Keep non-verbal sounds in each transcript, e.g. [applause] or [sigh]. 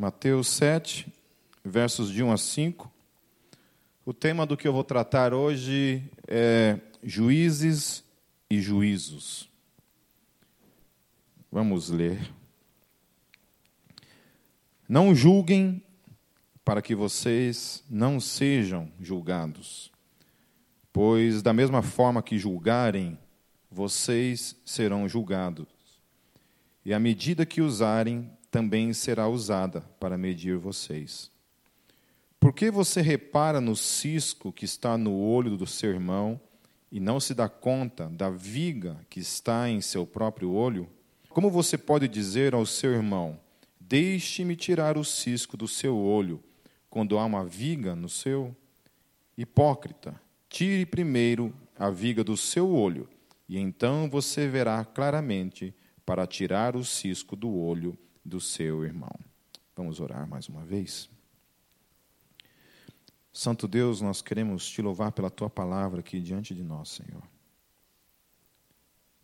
Mateus 7, versos de 1 a 5. O tema do que eu vou tratar hoje é juízes e juízos. Vamos ler. Não julguem para que vocês não sejam julgados, pois da mesma forma que julgarem, vocês serão julgados. E a medida que usarem também será usada para medir vocês. Por que você repara no cisco que está no olho do seu irmão e não se dá conta da viga que está em seu próprio olho? Como você pode dizer ao seu irmão: Deixe-me tirar o cisco do seu olho, quando há uma viga no seu? Hipócrita, tire primeiro a viga do seu olho, e então você verá claramente para tirar o cisco do olho do seu irmão. Vamos orar mais uma vez. Santo Deus, nós queremos te louvar pela tua palavra aqui diante de nós, Senhor.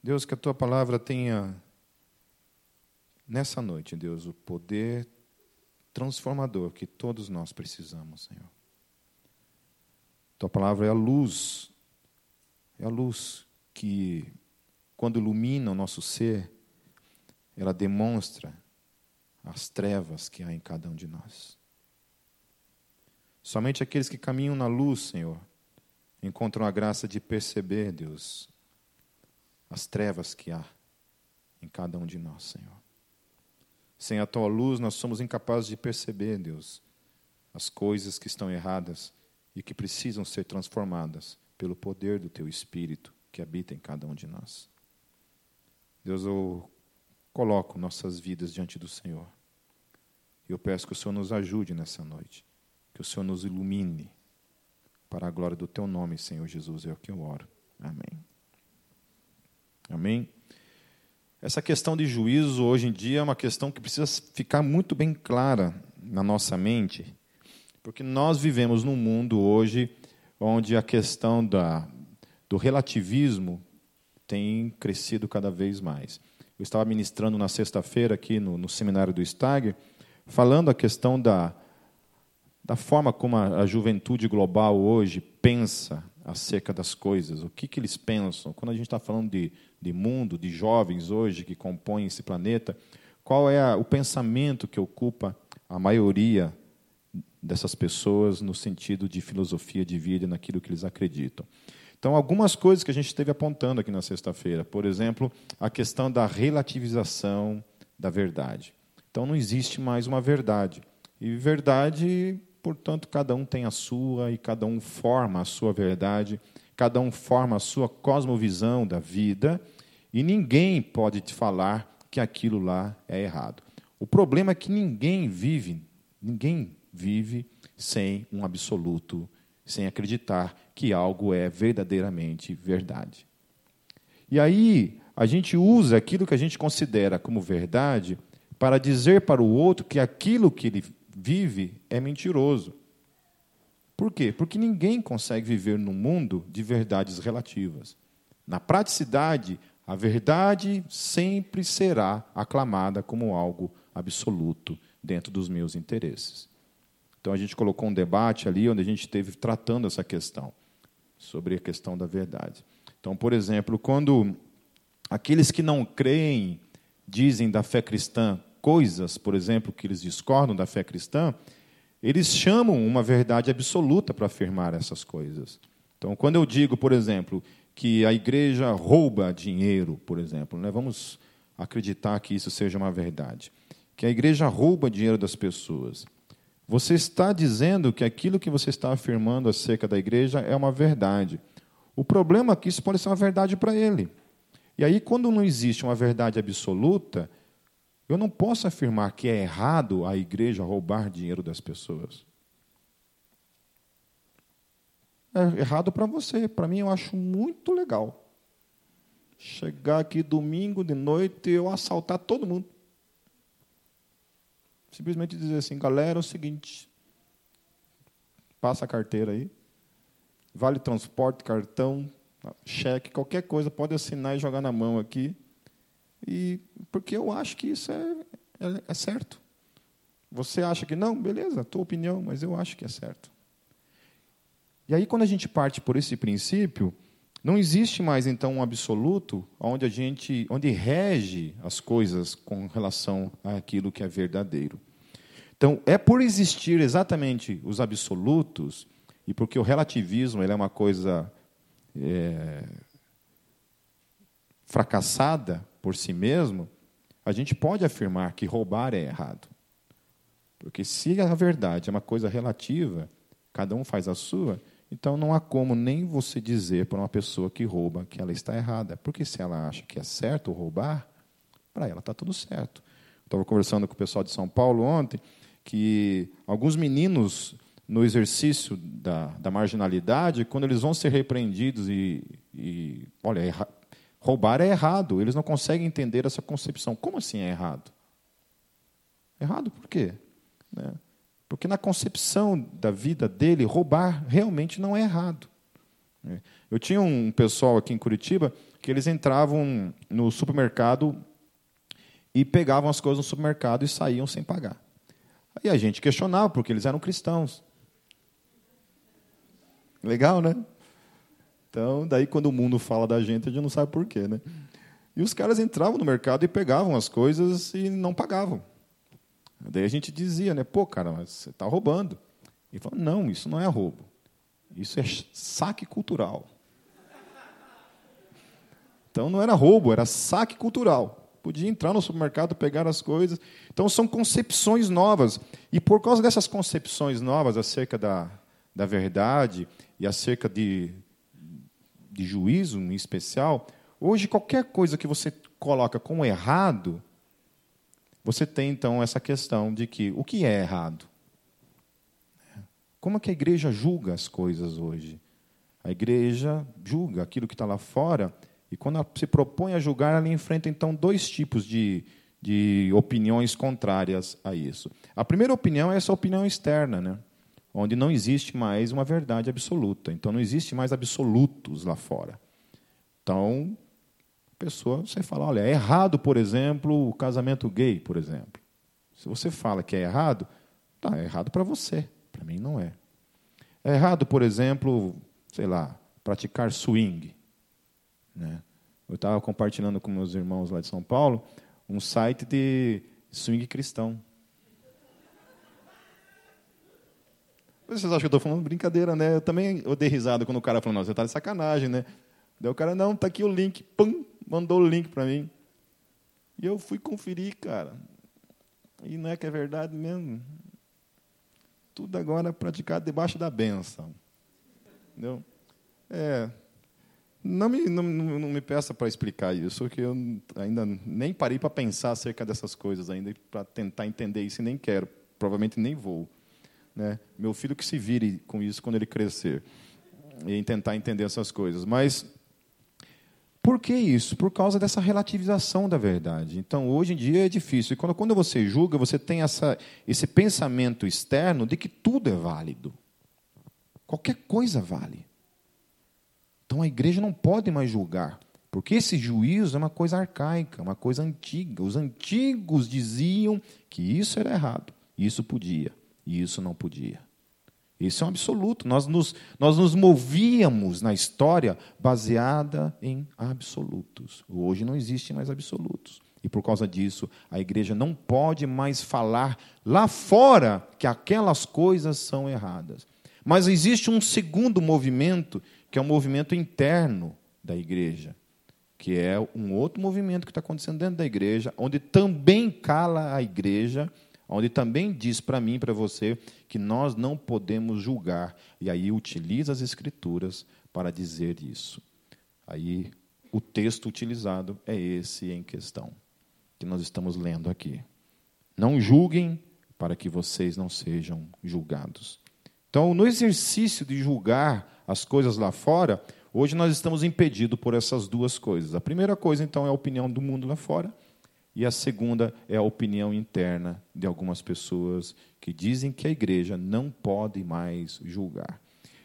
Deus, que a tua palavra tenha nessa noite, Deus, o poder transformador que todos nós precisamos, Senhor. Tua palavra é a luz, é a luz que, quando ilumina o nosso ser, ela demonstra as trevas que há em cada um de nós. Somente aqueles que caminham na luz, Senhor, encontram a graça de perceber, Deus, as trevas que há em cada um de nós, Senhor. Sem a tua luz, nós somos incapazes de perceber, Deus, as coisas que estão erradas e que precisam ser transformadas pelo poder do teu Espírito que habita em cada um de nós. Deus, eu coloco nossas vidas diante do Senhor. Eu peço que o Senhor nos ajude nessa noite, que o Senhor nos ilumine para a glória do teu nome, Senhor Jesus, é o que eu oro. Amém. Amém. Essa questão de juízo hoje em dia é uma questão que precisa ficar muito bem clara na nossa mente, porque nós vivemos num mundo hoje onde a questão da, do relativismo tem crescido cada vez mais. Eu estava ministrando na sexta-feira aqui no, no, seminário do Stagger, falando a questão da, da forma como a, a juventude global hoje pensa acerca das coisas, o que, que eles pensam. Quando a gente está falando de, de mundo, de jovens hoje que compõem esse planeta, qual é a, o pensamento que ocupa a maioria dessas pessoas no sentido de filosofia de vida, naquilo que eles acreditam. Então, algumas coisas que a gente esteve apontando aqui na sexta-feira, por exemplo, a questão da relativização da verdade. Então, não existe mais uma verdade. E verdade, portanto, cada um tem a sua e cada um forma a sua verdade, cada um forma a sua cosmovisão da vida, e ninguém pode te falar que aquilo lá é errado. O problema é que ninguém vive, ninguém vive sem um absoluto, sem acreditar que algo é verdadeiramente verdade. E aí, a gente usa aquilo que a gente considera como verdade para dizer para o outro que aquilo que ele vive é mentiroso. Por quê? Porque ninguém consegue viver num mundo de verdades relativas. Na praticidade, a verdade sempre será aclamada como algo absoluto dentro dos meus interesses. Então a gente colocou um debate ali onde a gente esteve tratando essa questão sobre a questão da verdade. Então, por exemplo, quando aqueles que não creem dizem da fé cristã coisas, por exemplo, que eles discordam da fé cristã, eles chamam uma verdade absoluta para afirmar essas coisas. Então, quando eu digo, por exemplo, que a igreja rouba dinheiro, por exemplo, né, vamos acreditar que isso seja uma verdade, que a igreja rouba dinheiro das pessoas. Você está dizendo que aquilo que você está afirmando acerca da igreja é uma verdade. O problema é que isso pode ser uma verdade para ele. E aí, quando não existe uma verdade absoluta, eu não posso afirmar que é errado a igreja roubar dinheiro das pessoas. É errado para você, para mim eu acho muito legal. Chegar aqui domingo de noite e eu assaltar todo mundo. Simplesmente dizer assim, galera, é o seguinte, passa a carteira aí, vale transporte, cartão, cheque, qualquer coisa, pode assinar e jogar na mão aqui. E porque eu acho que isso é, é, é certo. Você acha que não? Beleza, tua opinião, mas eu acho que é certo. E aí, quando a gente parte por esse princípio, não existe mais então um absoluto onde a gente, onde rege as coisas com relação àquilo que é verdadeiro. Então, é por existir exatamente os absolutos e porque o relativismo ele é uma coisa é, fracassada por si mesmo, a gente pode afirmar que roubar é errado. Porque se a verdade é uma coisa relativa, cada um faz a sua, então não há como nem você dizer para uma pessoa que rouba que ela está errada. Porque se ela acha que é certo roubar, para ela está tudo certo. Estava conversando com o pessoal de São Paulo ontem que alguns meninos, no exercício da, da marginalidade, quando eles vão ser repreendidos e, e olha, erra, roubar é errado, eles não conseguem entender essa concepção. Como assim é errado? Errado por quê? Né? Porque na concepção da vida dele, roubar realmente não é errado. Eu tinha um pessoal aqui em Curitiba que eles entravam no supermercado e pegavam as coisas no supermercado e saíam sem pagar. Aí a gente questionava, porque eles eram cristãos. Legal, né? Então, daí quando o mundo fala da gente, a gente não sabe por quê, né? E os caras entravam no mercado e pegavam as coisas e não pagavam. Daí a gente dizia, né? Pô, cara, mas você está roubando. Ele falou, não, isso não é roubo. Isso é saque cultural. Então não era roubo, era saque cultural podia entrar no supermercado, pegar as coisas. Então, são concepções novas. E por causa dessas concepções novas acerca da, da verdade e acerca de, de juízo em especial, hoje qualquer coisa que você coloca como errado, você tem então essa questão de que o que é errado? Como é que a igreja julga as coisas hoje? A igreja julga aquilo que está lá fora e quando ela se propõe a julgar, ela enfrenta então dois tipos de, de opiniões contrárias a isso. A primeira opinião é essa opinião externa, né? Onde não existe mais uma verdade absoluta. Então não existe mais absolutos lá fora. Então, a pessoa, você fala, olha, é errado, por exemplo, o casamento gay, por exemplo. Se você fala que é errado, tá, é errado para você. Para mim não é. É errado, por exemplo, sei lá, praticar swing. Né? Eu estava compartilhando com meus irmãos lá de São Paulo um site de swing cristão. Vocês acham que eu estou falando brincadeira, né? Eu também eu dei risada quando o cara falou, não, você está de sacanagem, né? Daí o cara, não, está aqui o link, pum, mandou o link para mim. E eu fui conferir, cara. E não é que é verdade mesmo. Tudo agora praticado debaixo da benção. Entendeu? É, não me, não, não me peça para explicar isso, que eu ainda nem parei para pensar acerca dessas coisas ainda, para tentar entender isso e nem quero. Provavelmente nem vou. Né? Meu filho que se vire com isso quando ele crescer. E tentar entender essas coisas. Mas por que isso? Por causa dessa relativização da verdade. Então, hoje em dia é difícil. E quando, quando você julga, você tem essa, esse pensamento externo de que tudo é válido. Qualquer coisa vale. Então a igreja não pode mais julgar, porque esse juízo é uma coisa arcaica, uma coisa antiga. Os antigos diziam que isso era errado, isso podia, e isso não podia. Isso é um absoluto. Nós nos, nós nos movíamos na história baseada em absolutos. Hoje não existe mais absolutos. E por causa disso, a igreja não pode mais falar lá fora que aquelas coisas são erradas. Mas existe um segundo movimento que é um movimento interno da igreja, que é um outro movimento que está acontecendo dentro da igreja, onde também cala a igreja, onde também diz para mim para você que nós não podemos julgar, e aí utiliza as escrituras para dizer isso. Aí o texto utilizado é esse em questão, que nós estamos lendo aqui. Não julguem para que vocês não sejam julgados. Então, no exercício de julgar as coisas lá fora, hoje nós estamos impedidos por essas duas coisas. A primeira coisa, então, é a opinião do mundo lá fora, e a segunda é a opinião interna de algumas pessoas que dizem que a igreja não pode mais julgar.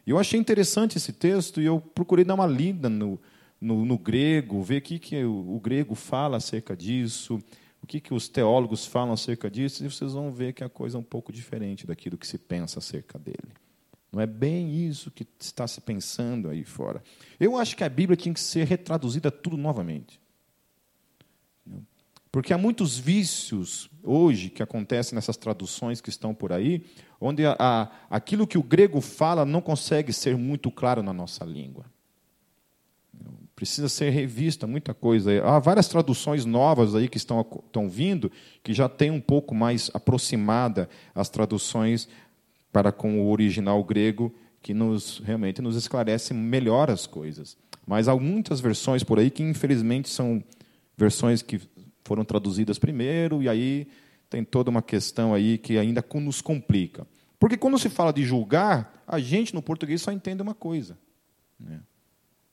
Eu achei interessante esse texto e eu procurei dar uma lida no, no, no grego, ver o que, que o, o grego fala acerca disso, o que, que os teólogos falam acerca disso, e vocês vão ver que a coisa é um pouco diferente daquilo que se pensa acerca dele. Não é bem isso que está se pensando aí fora. Eu acho que a Bíblia tinha que ser retraduzida tudo novamente. Porque há muitos vícios hoje que acontecem nessas traduções que estão por aí, onde a, a, aquilo que o grego fala não consegue ser muito claro na nossa língua. Precisa ser revista muita coisa. Há várias traduções novas aí que estão, estão vindo, que já tem um pouco mais aproximada as traduções para com o original grego, que nos realmente nos esclarece melhor as coisas. Mas há muitas versões por aí que, infelizmente, são versões que foram traduzidas primeiro, e aí tem toda uma questão aí que ainda nos complica. Porque quando se fala de julgar, a gente no português só entende uma coisa. Né?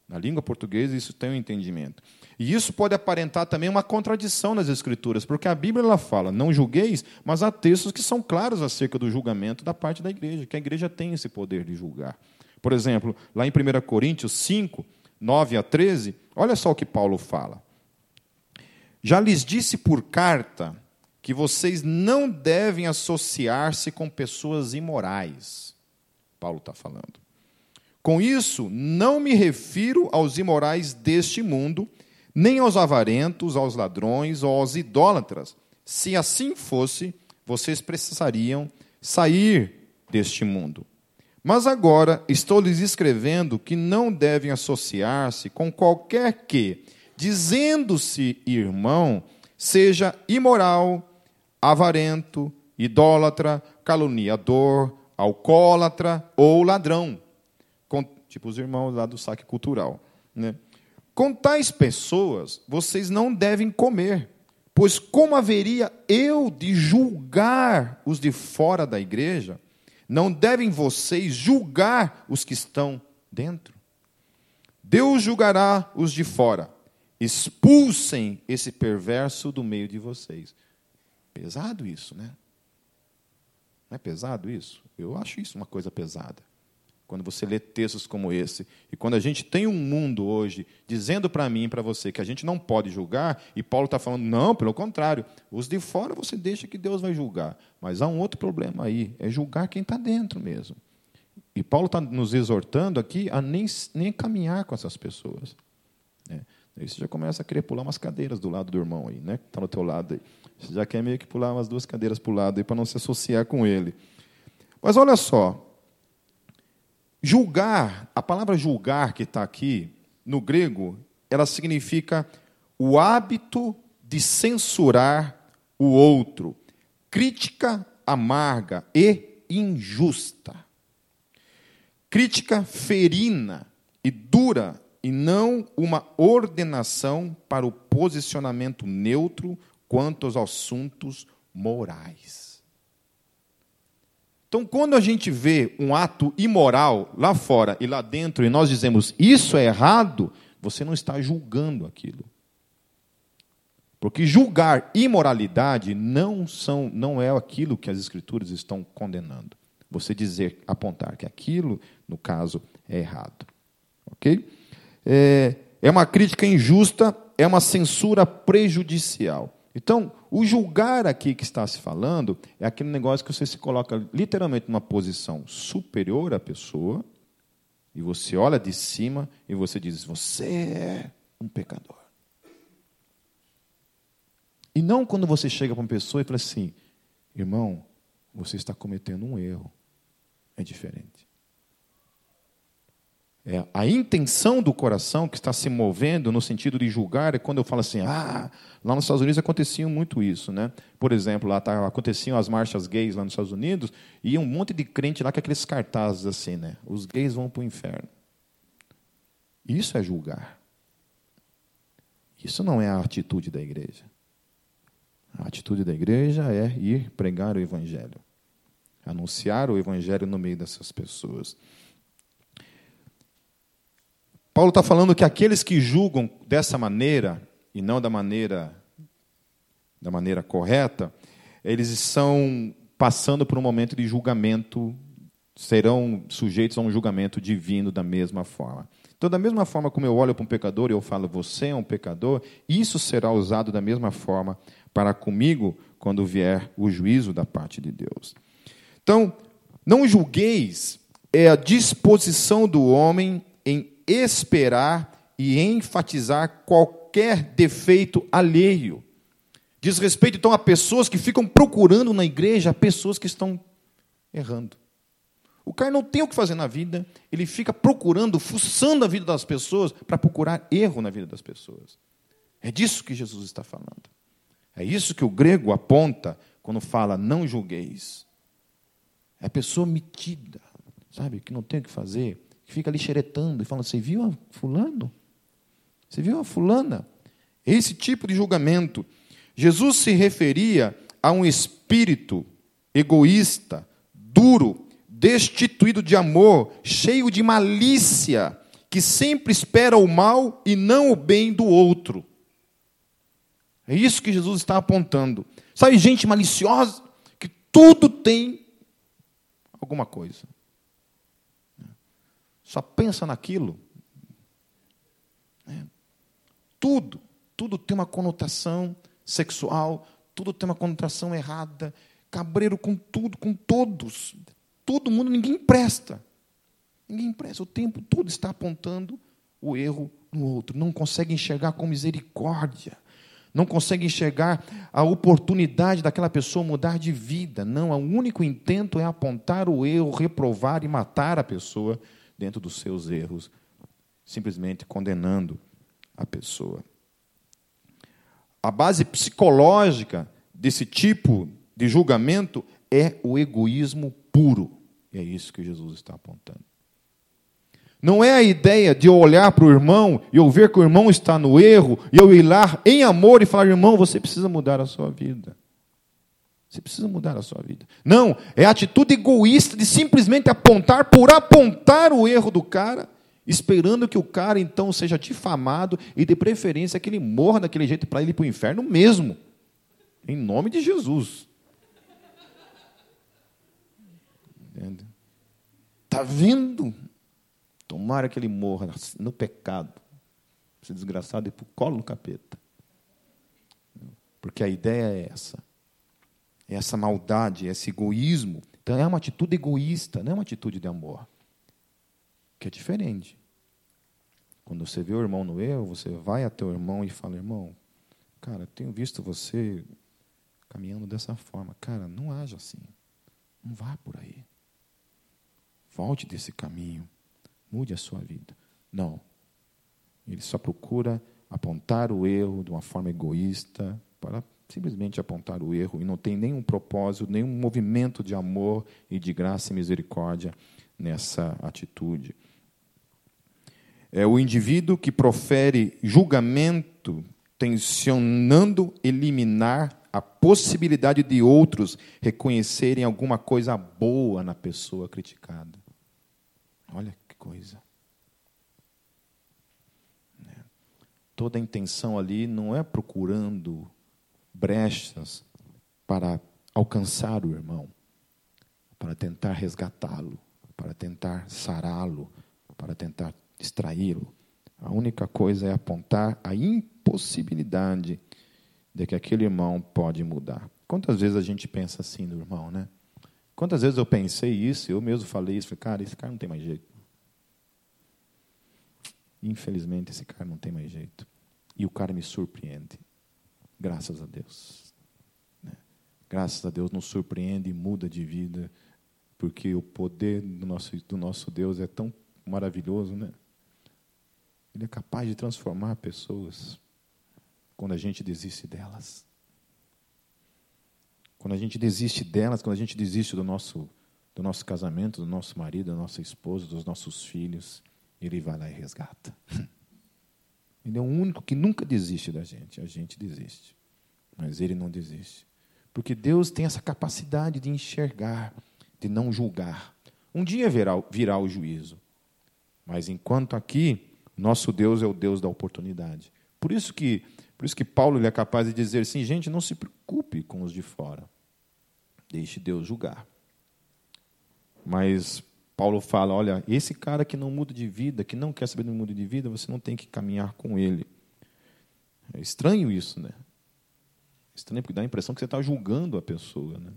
Na língua portuguesa, isso tem um entendimento. E isso pode aparentar também uma contradição nas Escrituras, porque a Bíblia ela fala, não julgueis, mas há textos que são claros acerca do julgamento da parte da igreja, que a igreja tem esse poder de julgar. Por exemplo, lá em 1 Coríntios 5, 9 a 13, olha só o que Paulo fala. Já lhes disse por carta que vocês não devem associar-se com pessoas imorais. Paulo está falando. Com isso, não me refiro aos imorais deste mundo, nem aos avarentos, aos ladrões ou aos idólatras. Se assim fosse, vocês precisariam sair deste mundo. Mas agora estou lhes escrevendo que não devem associar-se com qualquer que, dizendo-se irmão, seja imoral, avarento, idólatra, caluniador, alcoólatra ou ladrão. Tipo os irmãos lá do saque cultural. Né? Com tais pessoas, vocês não devem comer, pois como haveria eu de julgar os de fora da igreja? Não devem vocês julgar os que estão dentro? Deus julgará os de fora expulsem esse perverso do meio de vocês. Pesado isso, né? Não é pesado isso? Eu acho isso uma coisa pesada. Quando você lê textos como esse, e quando a gente tem um mundo hoje dizendo para mim e para você que a gente não pode julgar, e Paulo está falando, não, pelo contrário, os de fora você deixa que Deus vai julgar. Mas há um outro problema aí, é julgar quem está dentro mesmo. E Paulo está nos exortando aqui a nem, nem caminhar com essas pessoas. Né? Aí você já começa a querer pular umas cadeiras do lado do irmão aí, né? Que está no teu lado aí. Você já quer meio que pular umas duas cadeiras para o lado aí para não se associar com ele. Mas olha só. Julgar, a palavra julgar que está aqui, no grego, ela significa o hábito de censurar o outro, crítica amarga e injusta. Crítica ferina e dura e não uma ordenação para o posicionamento neutro quanto aos assuntos morais. Então, quando a gente vê um ato imoral lá fora e lá dentro, e nós dizemos isso é errado, você não está julgando aquilo. Porque julgar imoralidade não, são, não é aquilo que as Escrituras estão condenando. Você dizer, apontar que aquilo, no caso, é errado. Ok? É, é uma crítica injusta, é uma censura prejudicial. Então, o julgar aqui que está se falando é aquele negócio que você se coloca literalmente numa posição superior à pessoa, e você olha de cima e você diz: Você é um pecador. E não quando você chega para uma pessoa e fala assim: Irmão, você está cometendo um erro. É diferente. É, a intenção do coração que está se movendo no sentido de julgar é quando eu falo assim, ah, lá nos Estados Unidos acontecia muito isso, né? Por exemplo, lá tá, aconteciam as marchas gays lá nos Estados Unidos e um monte de crente lá com aqueles cartazes assim, né? Os gays vão para o inferno. Isso é julgar. Isso não é a atitude da igreja. A atitude da igreja é ir pregar o evangelho, anunciar o evangelho no meio dessas pessoas. Paulo está falando que aqueles que julgam dessa maneira, e não da maneira, da maneira correta, eles estão passando por um momento de julgamento, serão sujeitos a um julgamento divino da mesma forma. Então, da mesma forma como eu olho para um pecador e eu falo, você é um pecador, isso será usado da mesma forma para comigo quando vier o juízo da parte de Deus. Então, não julgueis é a disposição do homem em esperar e enfatizar qualquer defeito alheio. Diz respeito, então, a pessoas que ficam procurando na igreja pessoas que estão errando. O cara não tem o que fazer na vida, ele fica procurando, fuçando a vida das pessoas para procurar erro na vida das pessoas. É disso que Jesus está falando. É isso que o grego aponta quando fala não julgueis. É a pessoa metida, sabe, que não tem o que fazer, que fica ali xeretando e fala: Você viu a fulano? Você viu a fulana? Esse tipo de julgamento. Jesus se referia a um espírito egoísta, duro, destituído de amor, cheio de malícia, que sempre espera o mal e não o bem do outro. É isso que Jesus está apontando. Sabe, gente maliciosa, que tudo tem alguma coisa. Só pensa naquilo. Tudo, tudo tem uma conotação sexual, tudo tem uma conotação errada. Cabreiro com tudo, com todos todo mundo, ninguém presta. Ninguém presta. O tempo todo está apontando o erro no outro. Não consegue enxergar com misericórdia. Não consegue enxergar a oportunidade daquela pessoa mudar de vida. Não, o único intento é apontar o erro, reprovar e matar a pessoa dentro dos seus erros, simplesmente condenando a pessoa. A base psicológica desse tipo de julgamento é o egoísmo puro. E é isso que Jesus está apontando. Não é a ideia de eu olhar para o irmão e eu ver que o irmão está no erro e eu ir lá em amor e falar, irmão, você precisa mudar a sua vida. Você precisa mudar a sua vida. Não, é a atitude egoísta de simplesmente apontar por apontar o erro do cara, esperando que o cara então seja difamado e de preferência que ele morra daquele jeito para ele ir para o inferno mesmo. Em nome de Jesus. Entende? Está vindo. Tomara que ele morra no pecado. Esse desgraçado ir para o colo do capeta. Porque a ideia é essa. Essa maldade, esse egoísmo. Então é uma atitude egoísta, não é uma atitude de amor. Que é diferente. Quando você vê o irmão no erro, você vai até o irmão e fala: irmão, cara, tenho visto você caminhando dessa forma. Cara, não haja assim. Não vá por aí. Volte desse caminho. Mude a sua vida. Não. Ele só procura apontar o erro de uma forma egoísta, para simplesmente apontar o erro, e não tem nenhum propósito, nenhum movimento de amor e de graça e misericórdia nessa atitude. É o indivíduo que profere julgamento tensionando eliminar a possibilidade de outros reconhecerem alguma coisa boa na pessoa criticada. Olha que coisa. Né? Toda a intenção ali não é procurando brechas para alcançar o irmão, para tentar resgatá-lo, para tentar sará-lo, para tentar distraí-lo. A única coisa é apontar a impossibilidade de que aquele irmão pode mudar. Quantas vezes a gente pensa assim do irmão, né? Quantas vezes eu pensei isso, eu mesmo falei isso, falei, cara, esse cara não tem mais jeito. Infelizmente, esse cara não tem mais jeito. E o cara me surpreende. Graças a Deus. Né? Graças a Deus nos surpreende e muda de vida, porque o poder do nosso, do nosso Deus é tão maravilhoso, né? Ele é capaz de transformar pessoas quando a gente desiste delas. Quando a gente desiste delas, quando a gente desiste do nosso, do nosso casamento, do nosso marido, da nossa esposa, dos nossos filhos, ele vai lá e resgata. [laughs] Ele é o único que nunca desiste da gente. A gente desiste. Mas ele não desiste. Porque Deus tem essa capacidade de enxergar, de não julgar. Um dia virá, virá o juízo. Mas enquanto aqui, nosso Deus é o Deus da oportunidade. Por isso que por isso que Paulo ele é capaz de dizer assim, gente, não se preocupe com os de fora. Deixe Deus julgar. Mas Paulo fala, olha, esse cara que não muda de vida, que não quer saber do mundo de vida, você não tem que caminhar com ele. É estranho isso, né? Estranho porque dá a impressão que você está julgando a pessoa. Né?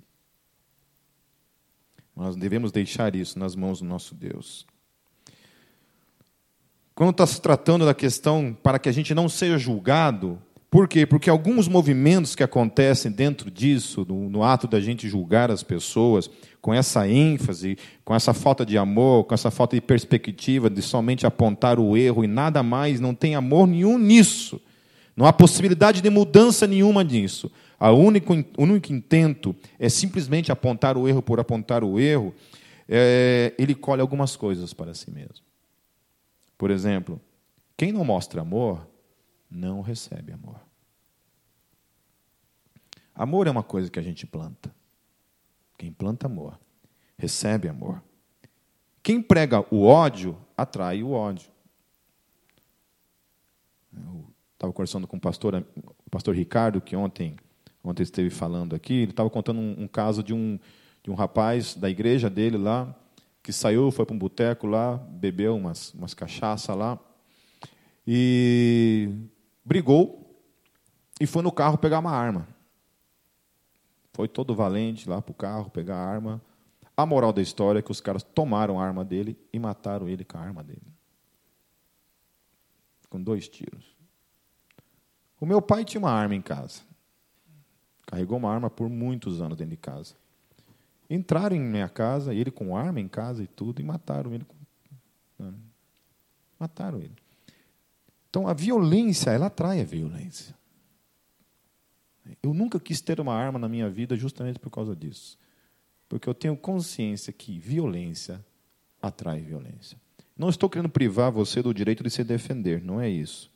Nós devemos deixar isso nas mãos do nosso Deus. Quando está se tratando da questão para que a gente não seja julgado, por quê? Porque alguns movimentos que acontecem dentro disso, no, no, ato da gente julgar as pessoas, com essa ênfase, com essa falta de amor, com essa falta de perspectiva, de somente apontar o erro e nada mais, não tem amor nenhum nisso. Não há possibilidade de mudança nenhuma nisso. O único, o único intento é simplesmente apontar o erro por apontar o erro. É, ele colhe algumas coisas para si mesmo. Por exemplo, quem não mostra amor não recebe amor. Amor é uma coisa que a gente planta. Quem planta amor, recebe amor. Quem prega o ódio, atrai o ódio. Eu estava conversando com o pastor, o pastor Ricardo, que ontem, ontem esteve falando aqui. Ele estava contando um, um caso de um, de um rapaz da igreja dele lá, que saiu, foi para um boteco lá, bebeu umas, umas cachaça lá. E brigou e foi no carro pegar uma arma. Foi todo valente lá para o carro pegar a arma. A moral da história é que os caras tomaram a arma dele e mataram ele com a arma dele. Com dois tiros. O meu pai tinha uma arma em casa. Carregou uma arma por muitos anos dentro de casa. Entraram em minha casa, ele com arma em casa e tudo, e mataram ele. Mataram ele. Então a violência, ela atrai a violência. Eu nunca quis ter uma arma na minha vida justamente por causa disso. Porque eu tenho consciência que violência atrai violência. Não estou querendo privar você do direito de se defender, não é isso.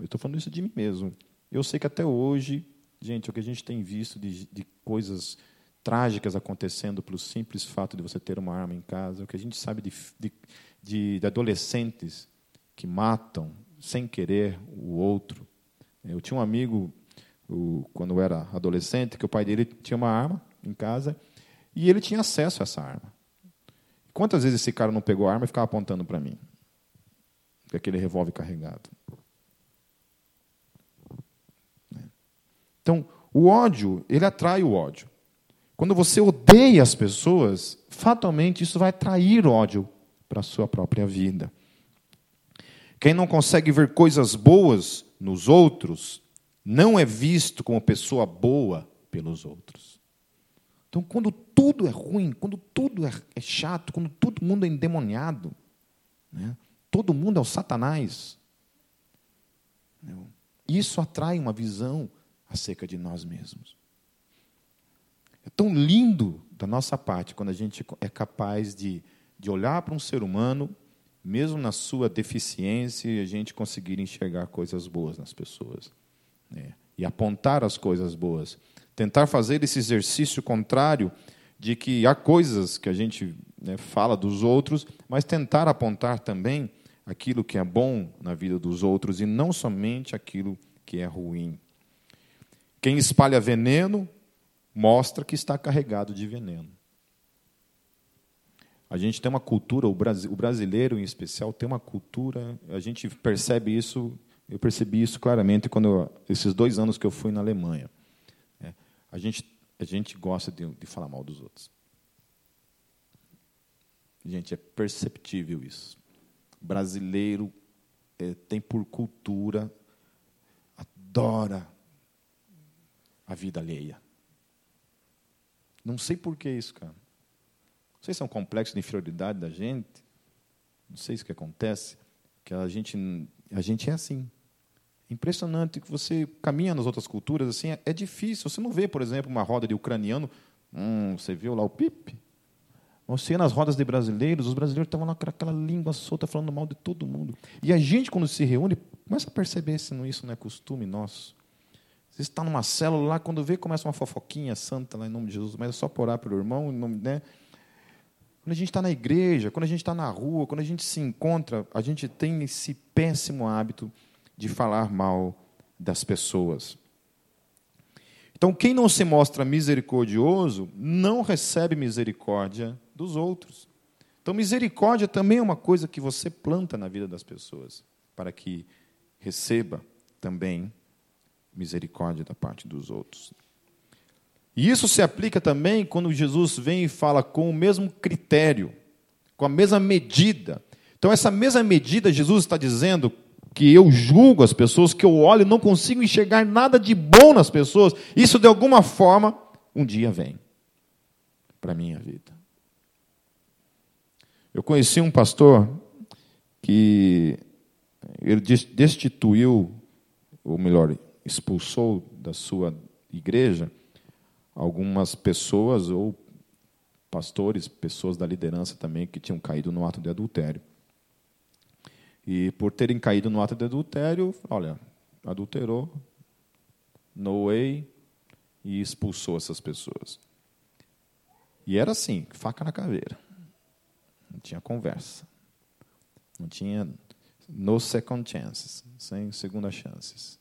Eu estou falando isso de mim mesmo. Eu sei que até hoje, gente, o que a gente tem visto de, de coisas trágicas acontecendo pelo simples fato de você ter uma arma em casa, o que a gente sabe de, de, de adolescentes que matam sem querer o outro. Eu tinha um amigo, quando eu era adolescente, que o pai dele tinha uma arma em casa e ele tinha acesso a essa arma. Quantas vezes esse cara não pegou a arma e ficava apontando para mim? Com aquele revólver carregado. Então, o ódio, ele atrai o ódio. Quando você odeia as pessoas, fatalmente isso vai atrair ódio para a sua própria vida. Quem não consegue ver coisas boas nos outros, não é visto como pessoa boa pelos outros. Então, quando tudo é ruim, quando tudo é, é chato, quando todo mundo é endemoniado, né? todo mundo é o Satanás, isso atrai uma visão acerca de nós mesmos. É tão lindo da nossa parte quando a gente é capaz de, de olhar para um ser humano mesmo na sua deficiência, a gente conseguir enxergar coisas boas nas pessoas. Né? E apontar as coisas boas. Tentar fazer esse exercício contrário de que há coisas que a gente né, fala dos outros, mas tentar apontar também aquilo que é bom na vida dos outros e não somente aquilo que é ruim. Quem espalha veneno mostra que está carregado de veneno. A gente tem uma cultura, o brasileiro em especial tem uma cultura, a gente percebe isso, eu percebi isso claramente quando eu, esses dois anos que eu fui na Alemanha. É, a, gente, a gente gosta de, de falar mal dos outros. Gente, é perceptível isso. Brasileiro é, tem por cultura, adora a vida alheia. Não sei por que isso, cara. Não sei se é um complexo de inferioridade da gente, não sei se que acontece, que a gente, a gente é assim. Impressionante que você caminha nas outras culturas assim, é, é difícil. Você não vê, por exemplo, uma roda de ucraniano, hum, você viu lá o pip? Você nas rodas de brasileiros, os brasileiros estavam lá com aquela língua solta falando mal de todo mundo. E a gente, quando se reúne, começa a perceber se não, isso não é costume nosso. Você está numa célula lá, quando vê, começa uma fofoquinha santa lá em nome de Jesus, mas é só orar pelo irmão, em nome, né? Quando a gente está na igreja, quando a gente está na rua, quando a gente se encontra, a gente tem esse péssimo hábito de falar mal das pessoas. Então, quem não se mostra misericordioso não recebe misericórdia dos outros. Então, misericórdia também é uma coisa que você planta na vida das pessoas, para que receba também misericórdia da parte dos outros. E isso se aplica também quando Jesus vem e fala com o mesmo critério, com a mesma medida. Então, essa mesma medida, Jesus está dizendo que eu julgo as pessoas, que eu olho e não consigo enxergar nada de bom nas pessoas. Isso, de alguma forma, um dia vem para a minha vida. Eu conheci um pastor que ele destituiu, ou melhor, expulsou da sua igreja algumas pessoas ou pastores, pessoas da liderança também que tinham caído no ato de adultério. E por terem caído no ato de adultério, olha, adulterou, no way, e expulsou essas pessoas. E era assim, faca na caveira. Não tinha conversa. Não tinha no second chances, sem segunda chances.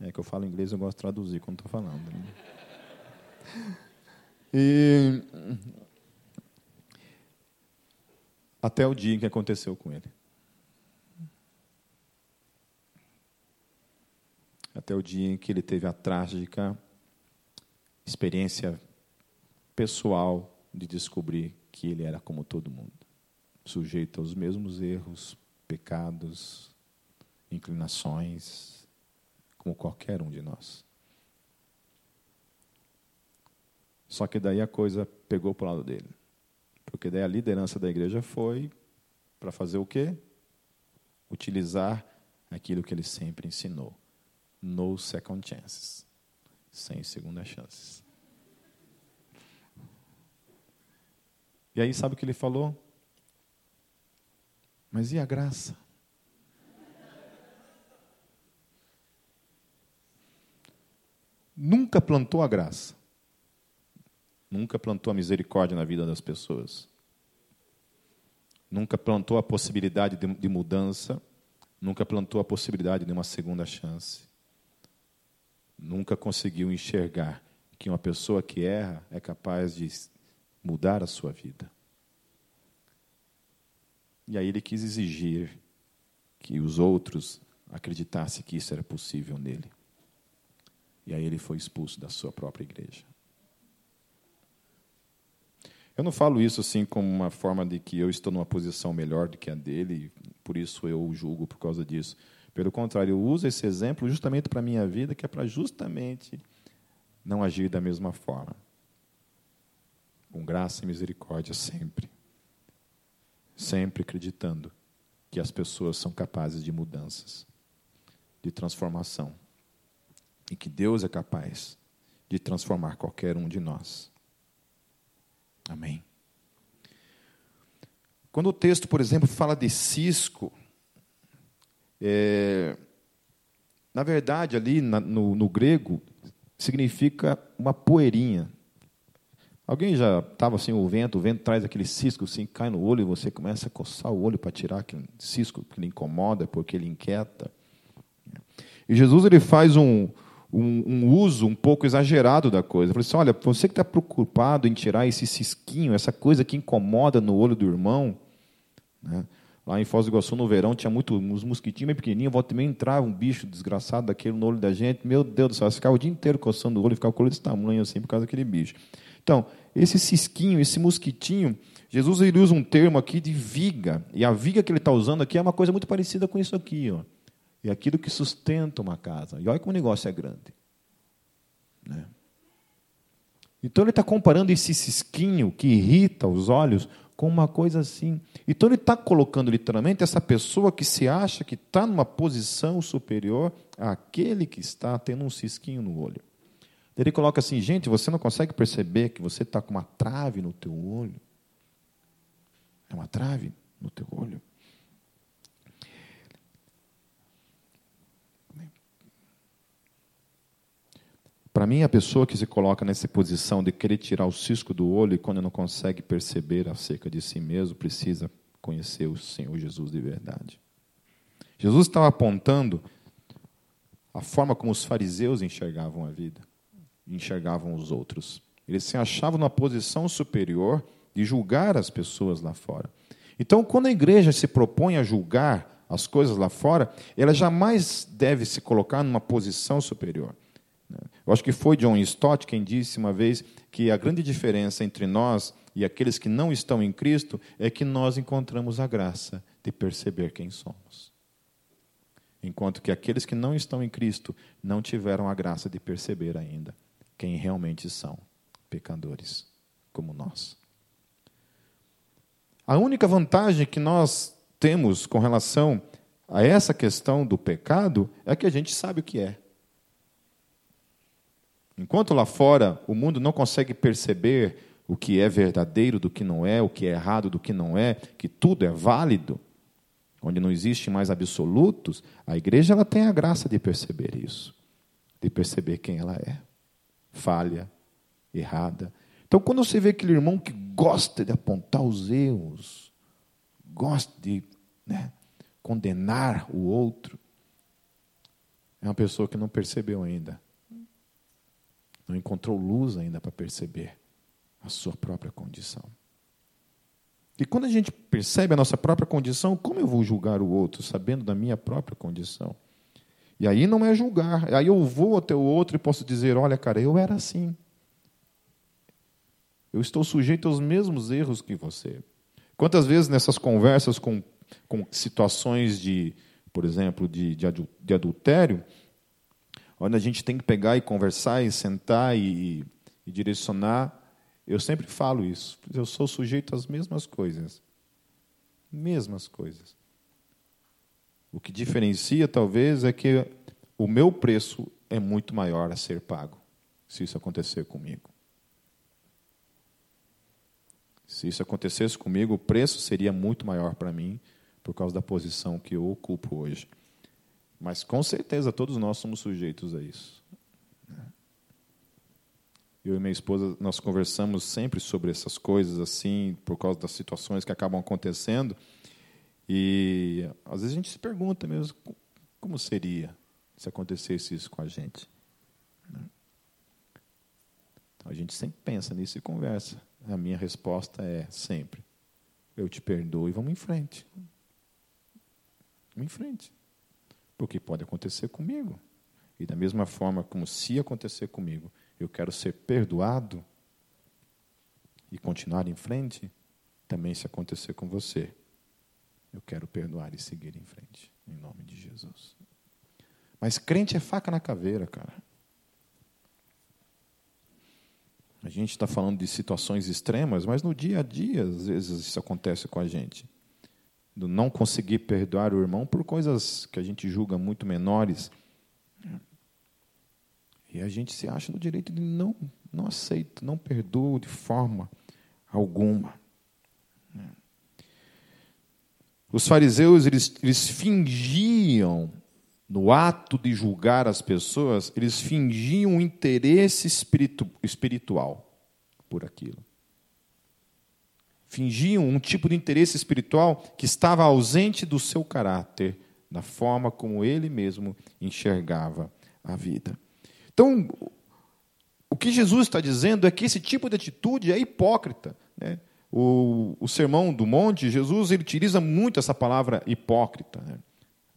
É que eu falo inglês, eu gosto de traduzir quando estou falando. Né? E até o dia em que aconteceu com ele. Até o dia em que ele teve a trágica experiência pessoal de descobrir que ele era como todo mundo, sujeito aos mesmos erros, pecados, inclinações, como qualquer um de nós. Só que daí a coisa pegou para o lado dele. Porque daí a liderança da igreja foi para fazer o quê? Utilizar aquilo que ele sempre ensinou. No second chances. Sem segunda chances. E aí sabe o que ele falou? Mas e a graça? Nunca plantou a graça nunca plantou a misericórdia na vida das pessoas. Nunca plantou a possibilidade de, de mudança, nunca plantou a possibilidade de uma segunda chance. Nunca conseguiu enxergar que uma pessoa que erra é capaz de mudar a sua vida. E aí ele quis exigir que os outros acreditassem que isso era possível nele. E aí ele foi expulso da sua própria igreja. Eu não falo isso assim como uma forma de que eu estou numa posição melhor do que a dele, por isso eu julgo por causa disso. Pelo contrário, eu uso esse exemplo justamente para a minha vida, que é para justamente não agir da mesma forma. Com graça e misericórdia sempre. Sempre acreditando que as pessoas são capazes de mudanças, de transformação. E que Deus é capaz de transformar qualquer um de nós. Amém. Quando o texto, por exemplo, fala de cisco, é, na verdade, ali na, no, no grego, significa uma poeirinha. Alguém já estava assim, o vento, o vento traz aquele cisco, assim, cai no olho e você começa a coçar o olho para tirar aquele cisco que lhe incomoda, porque ele inquieta. E Jesus ele faz um, um, um, uso um pouco exagerado da coisa. Eu falei assim: olha, você que está preocupado em tirar esse cisquinho, essa coisa que incomoda no olho do irmão. Né? Lá em Foz do Iguaçu, no verão, tinha muito, uns mosquitinhos bem pequenininhos, volta também entrava um bicho desgraçado daquele no olho da gente. Meu Deus do céu, ficava o dia inteiro coçando o olho, ficava com o olho desse tamanho assim, por causa daquele bicho. Então, esse cisquinho, esse mosquitinho, Jesus ele usa um termo aqui de viga. E a viga que ele está usando aqui é uma coisa muito parecida com isso aqui. Ó e aquilo que sustenta uma casa. E olha como o negócio é grande. Né? Então ele está comparando esse cisquinho que irrita os olhos com uma coisa assim. Então ele está colocando literalmente essa pessoa que se acha que está numa posição superior àquele que está tendo um cisquinho no olho. Ele coloca assim, gente, você não consegue perceber que você está com uma trave no teu olho? É uma trave no teu olho. Para mim, a pessoa que se coloca nessa posição de querer tirar o cisco do olho e quando não consegue perceber acerca de si mesmo, precisa conhecer o Senhor Jesus de verdade. Jesus estava apontando a forma como os fariseus enxergavam a vida, enxergavam os outros. Eles se achavam numa posição superior de julgar as pessoas lá fora. Então, quando a igreja se propõe a julgar as coisas lá fora, ela jamais deve se colocar numa posição superior. Eu acho que foi John Stott quem disse uma vez que a grande diferença entre nós e aqueles que não estão em Cristo é que nós encontramos a graça de perceber quem somos. Enquanto que aqueles que não estão em Cristo não tiveram a graça de perceber ainda quem realmente são pecadores, como nós. A única vantagem que nós temos com relação a essa questão do pecado é que a gente sabe o que é. Enquanto lá fora o mundo não consegue perceber o que é verdadeiro do que não é, o que é errado do que não é, que tudo é válido, onde não existe mais absolutos, a igreja ela tem a graça de perceber isso, de perceber quem ela é, falha, errada. Então, quando você vê aquele irmão que gosta de apontar os erros, gosta de né, condenar o outro, é uma pessoa que não percebeu ainda. Não encontrou luz ainda para perceber a sua própria condição. E quando a gente percebe a nossa própria condição, como eu vou julgar o outro sabendo da minha própria condição? E aí não é julgar, aí eu vou até o outro e posso dizer: olha, cara, eu era assim. Eu estou sujeito aos mesmos erros que você. Quantas vezes nessas conversas com com situações de, por exemplo, de, de adultério, onde a gente tem que pegar e conversar e sentar e, e direcionar. Eu sempre falo isso. Eu sou sujeito às mesmas coisas. Mesmas coisas. O que diferencia, talvez, é que o meu preço é muito maior a ser pago, se isso acontecer comigo. Se isso acontecesse comigo, o preço seria muito maior para mim por causa da posição que eu ocupo hoje. Mas com certeza todos nós somos sujeitos a isso. Eu e minha esposa nós conversamos sempre sobre essas coisas assim, por causa das situações que acabam acontecendo. E às vezes a gente se pergunta mesmo como seria se acontecesse isso com a gente. Então a gente sempre pensa nisso e conversa. A minha resposta é sempre: eu te perdoo e vamos em frente. Vamos em frente. Porque pode acontecer comigo. E da mesma forma como se acontecer comigo, eu quero ser perdoado e continuar em frente, também se acontecer com você, eu quero perdoar e seguir em frente, em nome de Jesus. Mas crente é faca na caveira, cara. A gente está falando de situações extremas, mas no dia a dia, às vezes, isso acontece com a gente do não conseguir perdoar o irmão por coisas que a gente julga muito menores. E a gente se acha no direito de não, não aceito, não perdoo de forma alguma. Os fariseus, eles, eles fingiam, no ato de julgar as pessoas, eles fingiam um interesse espiritu, espiritual por aquilo fingiam um tipo de interesse espiritual que estava ausente do seu caráter, da forma como ele mesmo enxergava a vida. Então, o que Jesus está dizendo é que esse tipo de atitude é hipócrita. Né? O, o, Sermão do Monte, Jesus ele utiliza muito essa palavra hipócrita. Né?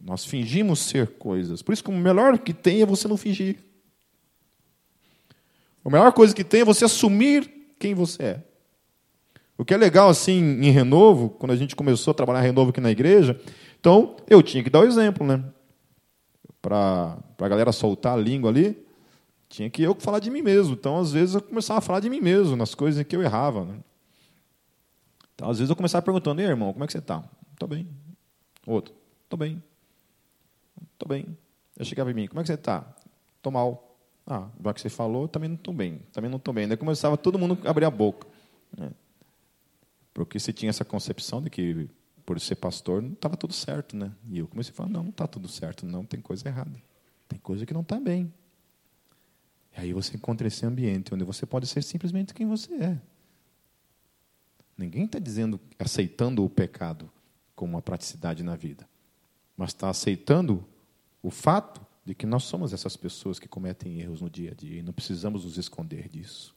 Nós fingimos ser coisas. Por isso que o melhor que tem é você não fingir. A melhor coisa que tem é você assumir quem você é. O que é legal, assim, em Renovo, quando a gente começou a trabalhar Renovo aqui na igreja, então eu tinha que dar o exemplo, né? Para a galera soltar a língua ali, tinha que eu falar de mim mesmo. Então, às vezes, eu começava a falar de mim mesmo, nas coisas em que eu errava. Né? Então, às vezes, eu começava perguntando: Ei, irmão, como é que você está? Estou bem. Outro: Estou bem. Estou bem. Eu chegava em mim: Como é que você está? Estou mal. Ah, já que você falou, também não estou bem. Também não estou bem. Daí começava todo mundo a abrir a boca. Né? Porque você tinha essa concepção de que, por ser pastor, não estava tudo certo, né? E eu comecei a falar, não, não está tudo certo, não, tem coisa errada. Tem coisa que não está bem. E aí você encontra esse ambiente onde você pode ser simplesmente quem você é. Ninguém está dizendo, aceitando o pecado como uma praticidade na vida, mas está aceitando o fato de que nós somos essas pessoas que cometem erros no dia a dia e não precisamos nos esconder disso.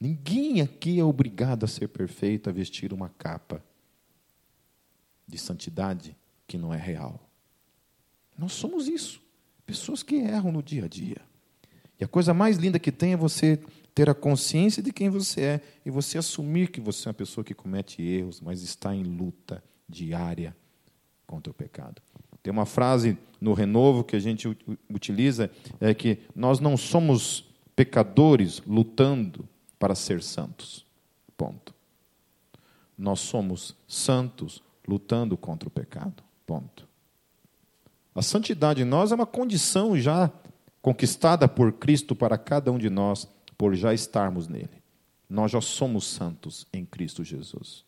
Ninguém aqui é obrigado a ser perfeito, a vestir uma capa de santidade que não é real. Nós somos isso, pessoas que erram no dia a dia. E a coisa mais linda que tem é você ter a consciência de quem você é e você assumir que você é uma pessoa que comete erros, mas está em luta diária contra o pecado. Tem uma frase no Renovo que a gente utiliza é que nós não somos pecadores lutando para ser santos. Ponto. Nós somos santos lutando contra o pecado. Ponto. A santidade em nós é uma condição já conquistada por Cristo para cada um de nós, por já estarmos nele. Nós já somos santos em Cristo Jesus.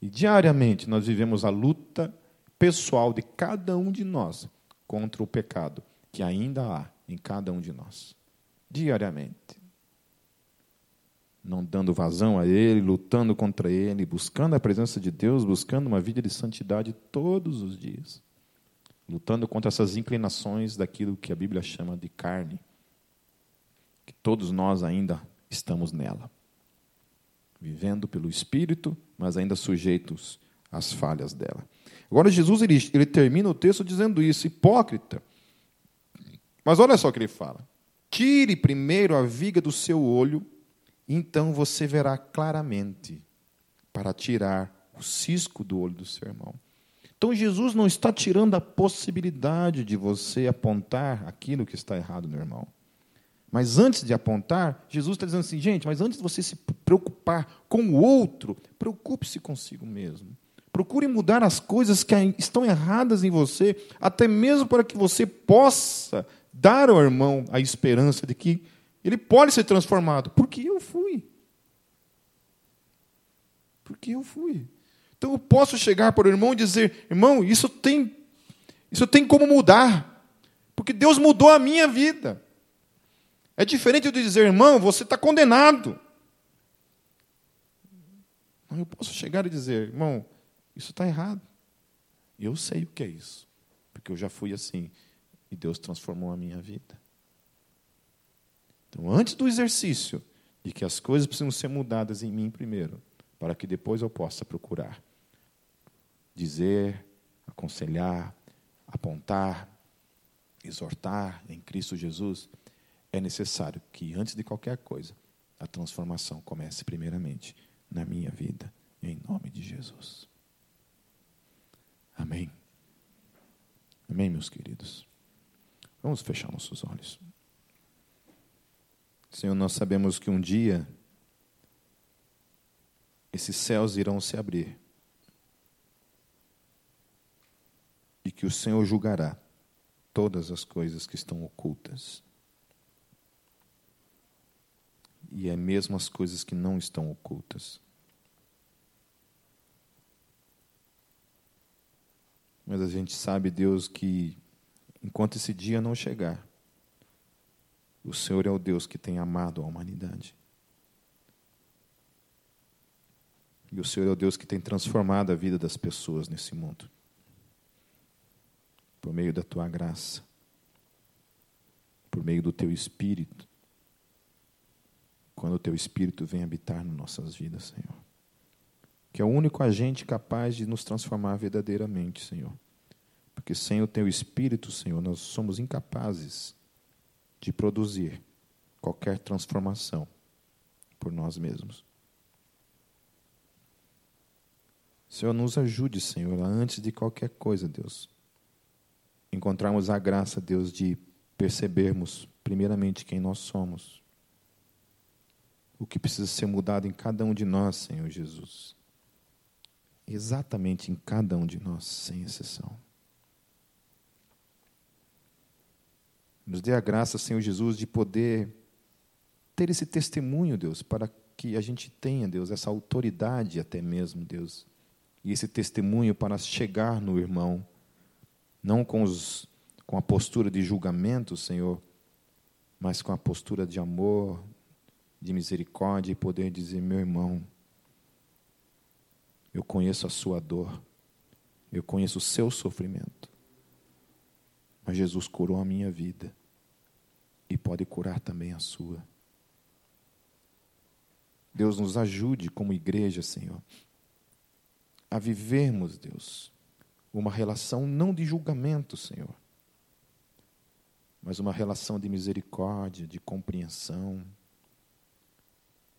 E diariamente nós vivemos a luta pessoal de cada um de nós contra o pecado que ainda há em cada um de nós. Diariamente. Não dando vazão a ele, lutando contra ele, buscando a presença de Deus, buscando uma vida de santidade todos os dias. Lutando contra essas inclinações daquilo que a Bíblia chama de carne. Que todos nós ainda estamos nela vivendo pelo Espírito, mas ainda sujeitos às falhas dela. Agora, Jesus ele, ele termina o texto dizendo isso, hipócrita. Mas olha só o que ele fala: tire primeiro a viga do seu olho, então você verá claramente para tirar o cisco do olho do seu irmão. Então, Jesus não está tirando a possibilidade de você apontar aquilo que está errado no irmão. Mas antes de apontar, Jesus está dizendo assim, gente, mas antes de você se preocupar com o outro, preocupe-se consigo mesmo. Procure mudar as coisas que estão erradas em você, até mesmo para que você possa dar ao irmão a esperança de que ele pode ser transformado. Porque eu fui. Porque eu fui. Então eu posso chegar para o irmão e dizer: irmão, isso tem, isso tem como mudar. Porque Deus mudou a minha vida. É diferente de dizer, irmão, você está condenado. Eu posso chegar e dizer, irmão, isso está errado. Eu sei o que é isso, porque eu já fui assim e Deus transformou a minha vida. Então, antes do exercício de que as coisas precisam ser mudadas em mim primeiro, para que depois eu possa procurar dizer, aconselhar, apontar, exortar em Cristo Jesus é necessário que, antes de qualquer coisa, a transformação comece primeiramente na minha vida, em nome de Jesus. Amém. Amém, meus queridos. Vamos fechar nossos olhos. Senhor, nós sabemos que um dia esses céus irão se abrir e que o Senhor julgará todas as coisas que estão ocultas e é mesmo as coisas que não estão ocultas. Mas a gente sabe, Deus, que enquanto esse dia não chegar, o Senhor é o Deus que tem amado a humanidade. E o Senhor é o Deus que tem transformado a vida das pessoas nesse mundo. Por meio da tua graça, por meio do teu espírito, quando o teu Espírito vem habitar nas nossas vidas, Senhor. Que é o único agente capaz de nos transformar verdadeiramente, Senhor. Porque sem o teu Espírito, Senhor, nós somos incapazes de produzir qualquer transformação por nós mesmos. Senhor, nos ajude, Senhor, antes de qualquer coisa, Deus. Encontrarmos a graça, Deus, de percebermos, primeiramente, quem nós somos o que precisa ser mudado em cada um de nós, Senhor Jesus. Exatamente em cada um de nós, sem exceção. Nos dê a graça, Senhor Jesus, de poder ter esse testemunho, Deus, para que a gente tenha, Deus, essa autoridade até mesmo, Deus, e esse testemunho para chegar no irmão, não com, os, com a postura de julgamento, Senhor, mas com a postura de amor, de misericórdia e poder dizer: meu irmão, eu conheço a sua dor, eu conheço o seu sofrimento, mas Jesus curou a minha vida e pode curar também a sua. Deus nos ajude como igreja, Senhor, a vivermos, Deus, uma relação não de julgamento, Senhor, mas uma relação de misericórdia, de compreensão,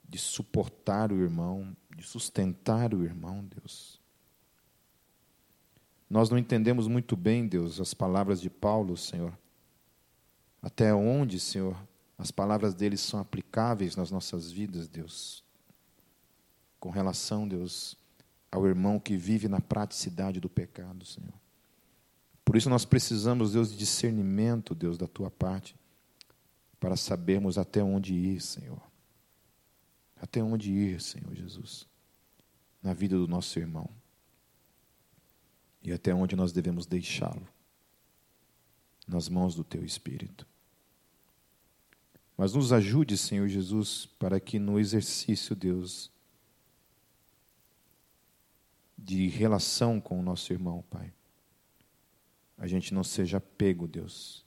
de suportar o irmão, de sustentar o irmão, Deus. Nós não entendemos muito bem, Deus, as palavras de Paulo, Senhor. Até onde, Senhor, as palavras dele são aplicáveis nas nossas vidas, Deus. Com relação, Deus, ao irmão que vive na praticidade do pecado, Senhor. Por isso nós precisamos, Deus, de discernimento, Deus, da tua parte, para sabermos até onde ir, Senhor. Até onde ir, Senhor Jesus, na vida do nosso irmão. E até onde nós devemos deixá-lo, nas mãos do teu Espírito. Mas nos ajude, Senhor Jesus, para que no exercício, Deus, de relação com o nosso irmão, Pai, a gente não seja pego, Deus,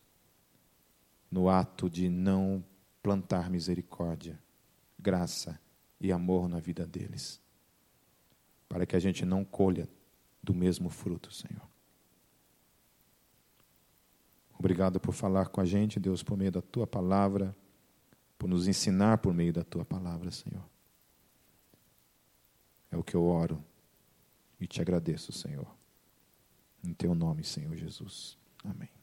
no ato de não plantar misericórdia, graça e amor na vida deles, para que a gente não colha do mesmo fruto, Senhor. Obrigado por falar com a gente, Deus, por meio da tua palavra, por nos ensinar por meio da tua palavra, Senhor. É o que eu oro e te agradeço, Senhor. Em teu nome, Senhor Jesus. Amém.